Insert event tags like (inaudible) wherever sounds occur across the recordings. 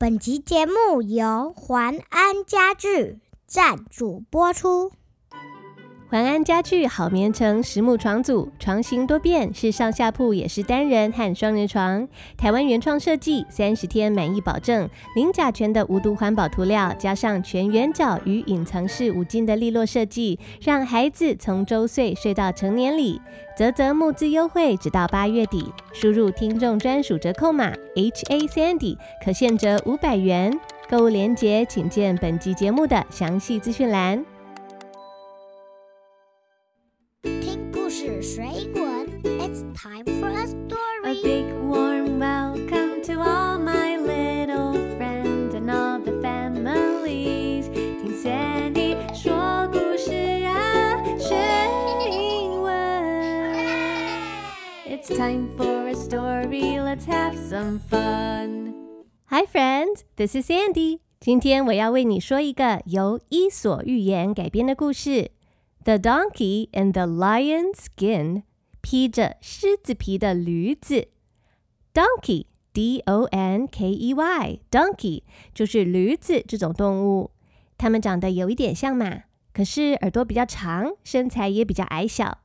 本集节目由环安家具赞助播出。环安家具好眠城实木床组，床型多变，是上下铺，也是单人和双人床。台湾原创设计，三十天满意保证，零甲醛的无毒环保涂料，加上全圆角与隐藏式五金的利落设计，让孩子从周岁睡到成年里。泽泽募资优惠，直到八月底，输入听众专属折扣码 H A Sandy，可现折五百元。购物链接请见本集节目的详细资讯栏。听故事水滚，It's time for a A story. big warm welcome to all my little friends and all the families. 听 Sandy 说故事啊，学英文。It's time for a story. Let's have some fun. Hi friends, this is Sandy. 今天我要为你说一个由《伊索寓言》改编的故事，《 The Donkey and the lion's skin》，披着狮子皮的驴子。Donkey, D-O-N-K-E-Y, donkey 就是驴子这种动物。它们长得有一点像马，可是耳朵比较长，身材也比较矮小。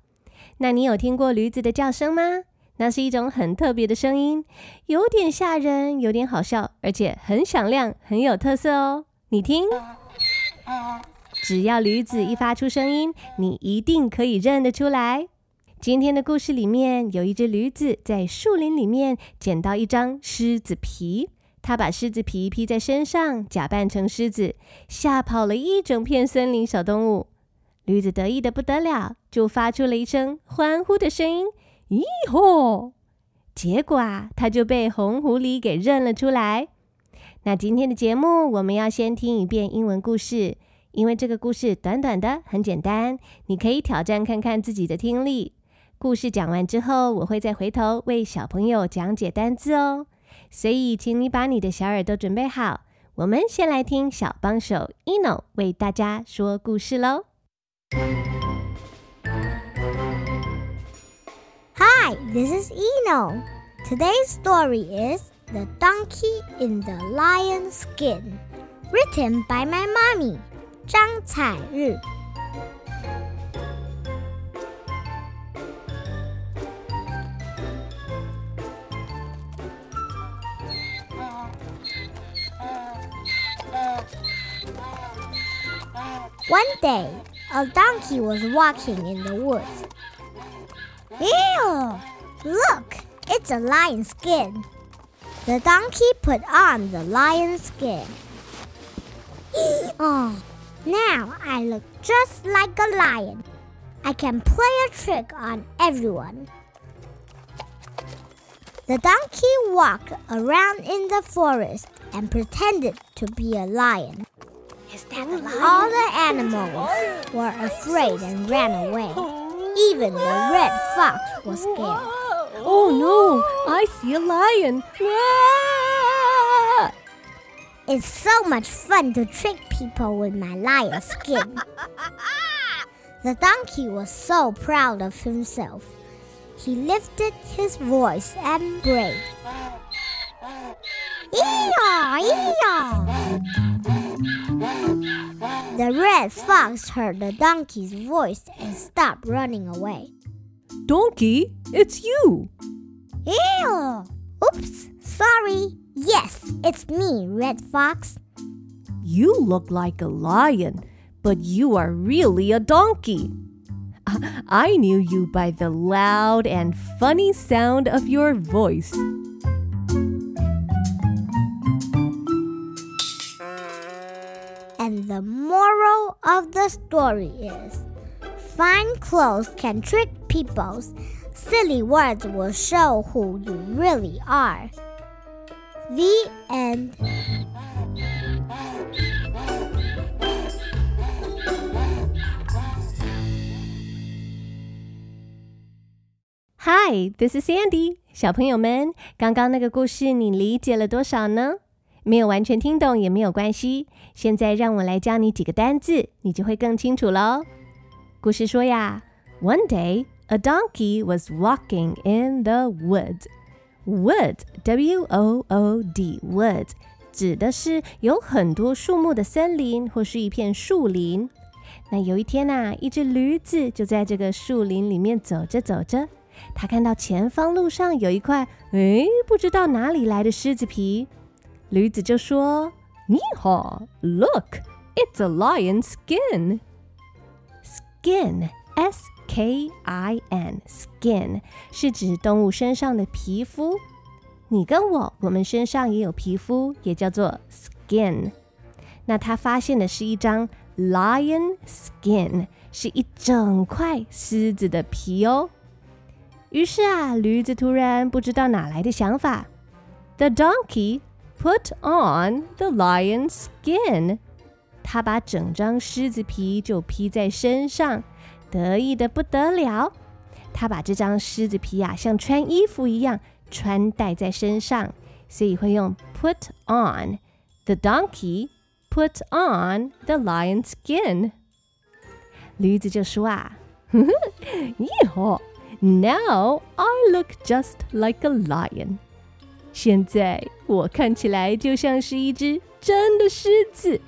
那你有听过驴子的叫声吗？那是一种很特别的声音，有点吓人，有点好笑，而且很响亮，很有特色哦。你听，只要驴子一发出声音，你一定可以认得出来。今天的故事里面有一只驴子在树林里面捡到一张狮子皮，它把狮子皮披在身上，假扮成狮子，吓跑了一整片森林小动物。驴子得意的不得了，就发出了一声欢呼的声音。咦吼！结果啊，他就被红狐狸给认了出来。那今天的节目，我们要先听一遍英文故事，因为这个故事短短的，很简单，你可以挑战看看自己的听力。故事讲完之后，我会再回头为小朋友讲解单字哦。所以，请你把你的小耳朵准备好，我们先来听小帮手 Eno 为大家说故事喽。Hi, this is Eno. Today's story is The Donkey in the Lion Skin, written by my mommy, 张彩玉。One day, a donkey was walking in the woods. Ew! Look, it's a lion skin. The donkey put on the lion skin. (gasps) oh now I look just like a lion. I can play a trick on everyone. The donkey walked around in the forest and pretended to be a lion. Is that a All the animals were afraid and ran away. Even the red fox was scared. Oh no! I see a lion! It's so much fun to trick people with my lion skin. (laughs) the donkey was so proud of himself. He lifted his voice and brayed. Ee-yaw, ee-yaw. The red fox heard the donkey's voice and stopped running away. Donkey, it's you! Ew! Oops, sorry. Yes, it's me, Red Fox. You look like a lion, but you are really a donkey. (laughs) I- knew you by the loud and funny sound of your voice. And the moral of the story is fine clothes can trick people. Silly words will show who you really are. The end. Hi, this is Sandy. 小朋友们，刚刚那个故事你理解了多少呢？没有完全听懂也没有关系，现在让我来教你几个单字，你就会更清楚喽。故事说呀，One day a donkey was walking in the woods. Wood, W O O D, Wood 指的是有很多树木的森林或是一片树林。那有一天呐、一只驴子就在这个树林里面走着走着，它看到前方路上有一块诶不知道哪里来的狮子皮，驴子就说：“你好，Look, it's a lion skin。” Skin, S K I N, skin 是指动物身上的皮肤。你跟我，我们身上也有皮肤，也叫做 skin。那他发现的是一张 lion skin，是一整块狮子的皮哦。于是啊，驴子突然不知道哪来的想法，The donkey put on the lion skin。他把整张狮子皮就披在身上，得意的不得了。他把这张狮子皮啊，像穿衣服一样穿戴在身上，所以会用 put on。The donkey put on the lion skin。驴子就说啊，(laughs) 哼哼，你好 Now I look just like a lion。现在我看起来就像是一只真的狮子。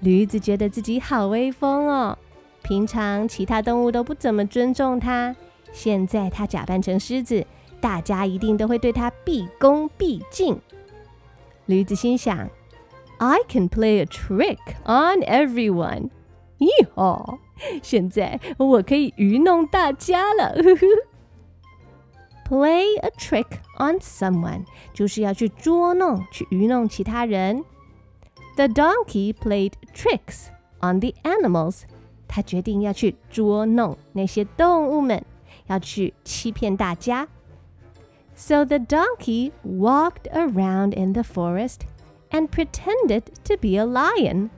驴子觉得自己好威风哦，平常其他动物都不怎么尊重它，现在它假扮成狮子，大家一定都会对它毕恭毕敬。驴子心想：“I can play a trick on everyone。”咦吼！现在我可以愚弄大家了。呵呵 Play a trick on someone 就是要去捉弄、去愚弄其他人。The donkey played tricks on the animals。他决定要去捉弄那些动物们，要去欺骗大家。So the donkey walked around in the forest and pretended to be a lion.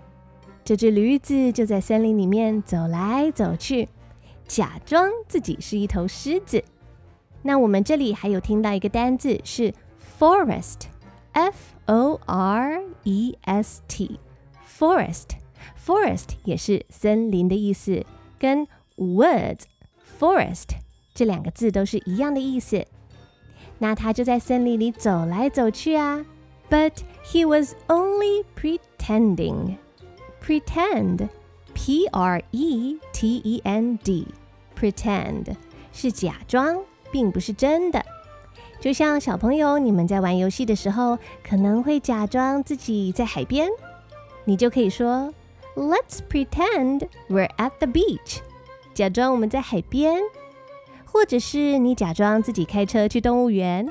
这只驴子就在森林里面走来走去，假装自己是一头狮子。那我们这里还有听到一个单字是 forest，f o r e s t，forest。 Forest 也是森林的意思，跟 woods、forest 这两个字都是一样的意思。那他就在森林里走来走去啊，but he was only pretending。pretend, p r e t e n d, pretend 是假装，并不是真的。就像小朋友，你们在玩游戏的时候，可能会假装自己在海边，你就可以说 Let's pretend we're at the beach，假装我们在海边，或者是你假装自己开车去动物园，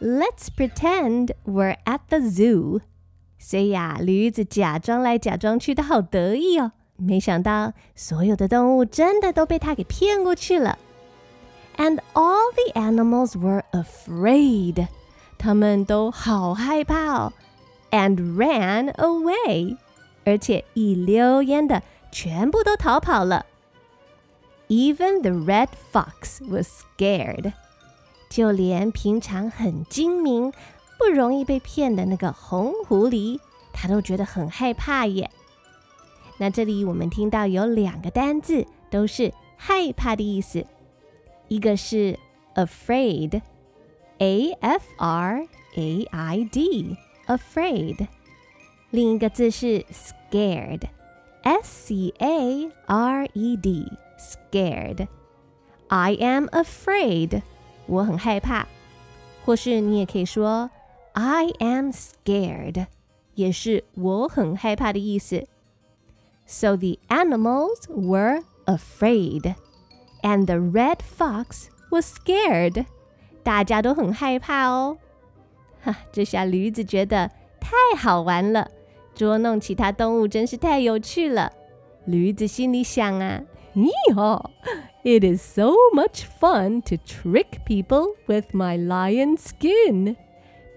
Let's pretend we're at the zoo。所以呀，驴子假装来假装去的好得意哦。没想到所有的动物真的都被他给骗过去了。And all the animals were afraid，他们都好害怕哦。And ran away， 而且一溜烟的全部都逃跑了。Even the red fox was scared，就连平常很精明。不容易被骗的那个红狐狸，他都觉得很害怕耶。那这里我们听到有两个单字都是害怕的意思，一个是 afraid，a f r a i d，afraid，另一个字是 scared，s c a r e d，scared。I am afraid，我很害怕，或是你也可以说。I am scared，也是我很害怕的意思。So the animals were afraid, and the red fox was scared. 大家都很害怕哦。哈，这下驴子觉得太好玩了， 捉弄其他动物真是太有趣了。驴子心里想啊，咦吼，It is so much fun to trick people with my lion skin.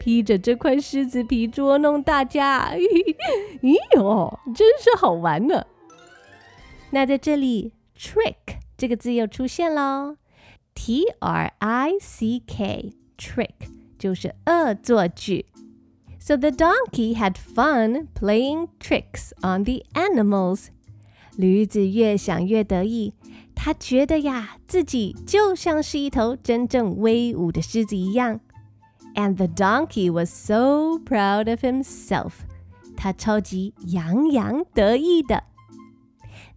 披着这块狮子皮捉弄大家，咦哟，真是好玩呢！那在这里，trick 这个字又出现喽，t r i c k，trick 就是恶作剧。So the donkey had fun playing tricks on the animals。驴子越想越得意，他觉得呀，自己就像是一头真正威武的狮子一样。 And the donkey was so proud of himself. 他超级洋洋得意的。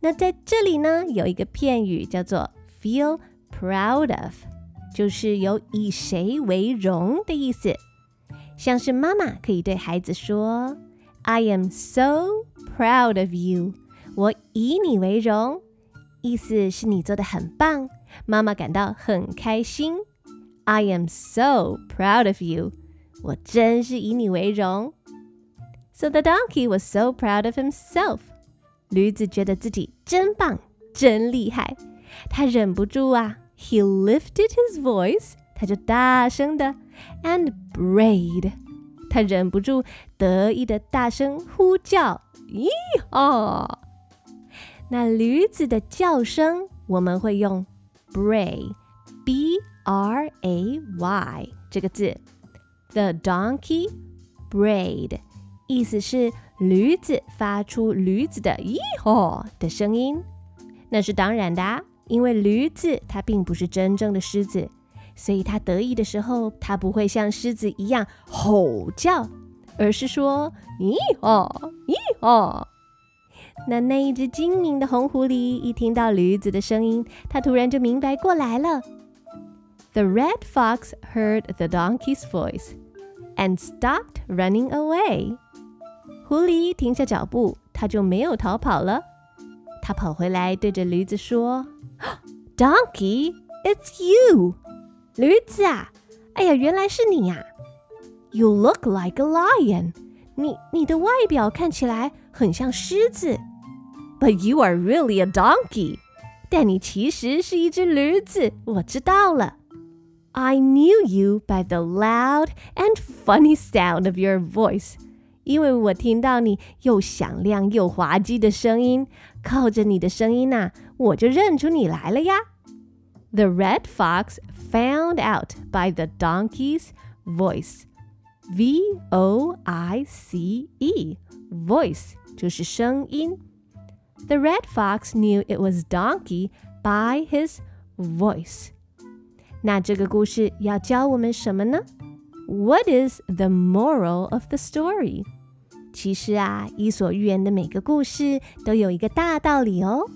那在这里呢，有一个片语叫做 feel proud of，就是有以谁为荣的意思。 像是妈妈可以对孩子说：“I am so proud of you。”我以你为荣，意思是你做的很棒，妈妈感到很开心。I am so proud of you。我真是以你为荣。So the donkey was so proud of himself。驴子觉得自己真棒，真厉害，他忍不住啊，he lifted his voice，他就大声的 and brayed，他忍不住得意的大声呼叫，咦哦！那驴子的叫声，我们会用 bray，b r a y 这个字，the donkey brayed，意思是驴子发出驴子的咦吼的声音。那是当然的啊，因为驴子它并不是真正的狮子，所以它得意的时候，它不会像狮子一样吼叫，而是说咦吼咦吼。那那一只精明的红狐狸一听到驴子的声音，它突然就明白过来了。The red fox heard the donkey's voice and stopped running away. 狐狸停下脚步，它就没有逃跑了。它跑回来，对着驴子说：“Donkey, it's you！” 驴子啊，哎呀，原来是你呀！You look like a lion. 你你的外表看起来很像狮子，But you are really a donkey. 但你其实是一只驴子，我知道了。I knew you by the loud and funny sound of your voice. 因为我听到你又响亮又滑稽的声音，靠着你的声音呐、我就认出你来了呀。The red fox found out by the donkey's voice. V O I C E voice 就是声音。The red fox knew it was donkey by his voice. 那这个故事要教我们什么呢？What is the moral of the story？其实啊，伊索寓言的每个故事都有一个大道理哦。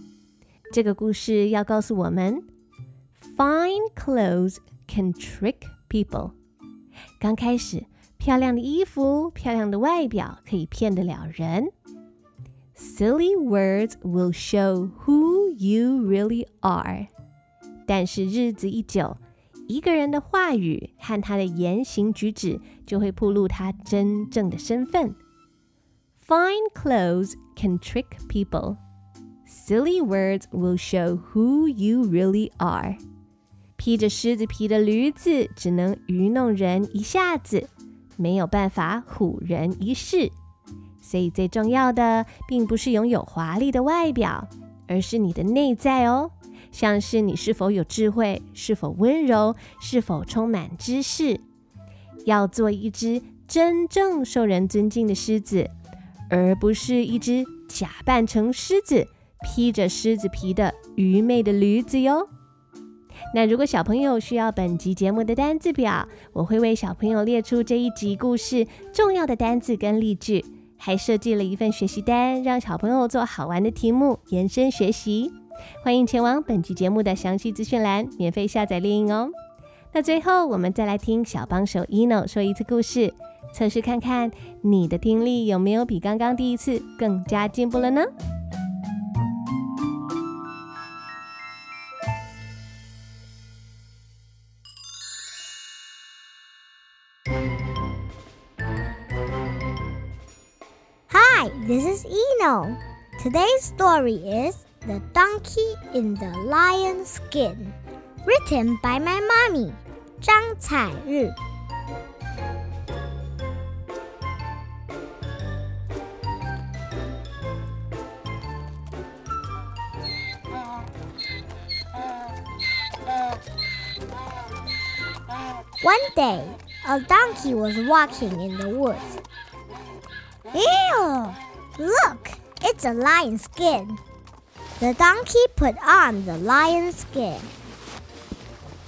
这个故事要告诉我们 ，Fine clothes can trick people。刚开始，漂亮的衣服、漂亮的外表可以骗得了人。Silly words will show who you really are。但是日子一久，一个人的话语和他的言行举止就会暴露他真正的身份。Fine clothes can trick people. Silly words will show who you really are. 披着狮子皮的驴子只能愚弄人一下子，没有办法唬人一世。所以最重要的，并不是拥有华丽的外表，而是你的内在哦。像是你是否有智慧，是否温柔，是否充满知识。要做一只真正受人尊敬的狮子。而不是一只假扮成狮子、披着狮子皮的愚昧的驴子哟。那如果小朋友需要本集节目的单字表，我会为小朋友列出这一集故事重要的单字跟例句，还设计了一份学习单，让小朋友做好玩的题目延伸学习。欢迎前往本集节目的详细资讯栏免费下载猎鹰哦。那最后，我们再来听小帮手 Eno 说一次故事。测试看看你的听力有没有比刚刚第一次更加进步了呢 Hi, this is Eno. Today's story is The Donkey in the Lion Skin, written by my mommy, Zhang Cai One day, a donkey was walking in the woods Ew! Look, it's a lion's skin. The donkey put on the lion's skin.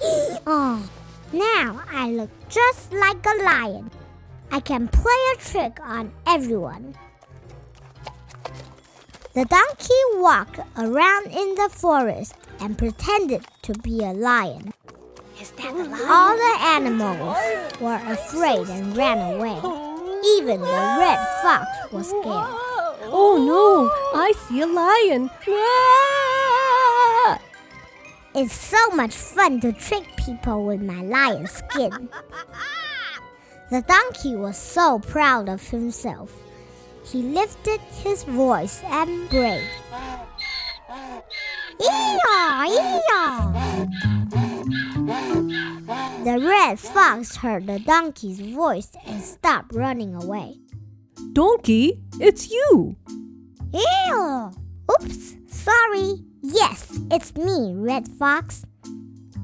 (gasps) oh, Now I look just like a lion. I can play a trick on everyone. The donkey walked around in the forest and pretended to be a lion. Is that the lion? All the animals were afraid and ran away. Even the red fox was scared. Oh no, I see a lion. Ah! It's so much fun to trick people with my lion skin. (laughs) The donkey was so proud of himself. He lifted his voice and brayed. (laughs) Ee-yaw, ee-yaw. The red fox heard the donkey's voice and stopped running away. Donkey, it's you. Ew! Oops, sorry. Yes, it's me, Red Fox.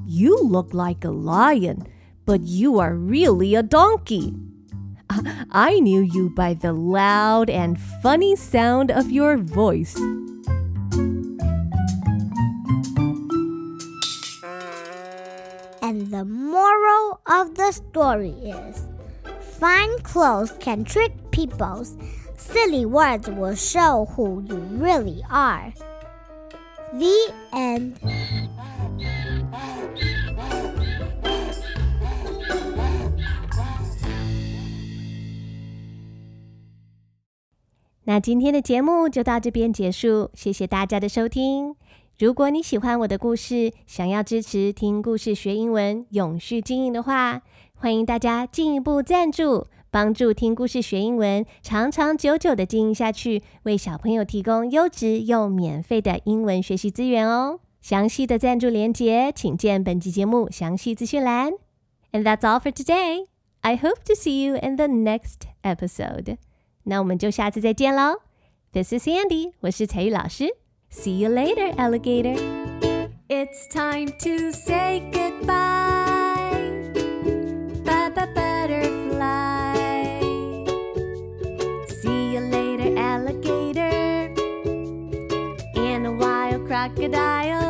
You look like a lion, but you are really a donkey. I- (laughs) I knew you by the loud and funny sound of your voice. the moral of the story is fine clothes can trick people. Silly words will show who you really are. The end. 那今天的节目就到这边结束，谢谢大家的收听。 如果你喜欢我的故事，想要支持听故事学英文、永续经营的话，欢迎大家进一步赞助，帮助听故事学英文长长久久的经营下去，为小朋友提供优质又免费的英文学习资源哦。详细的赞助连结，请见本集节目详细资讯栏。And that's all for today. I hope to see you in the next episode. 那我们就下次再见喽。This is Sandy，我是彩玉老师。See you later, alligator. It's time to say goodbye. Bye bye butterfly. See you later, alligator. And a wild crocodile.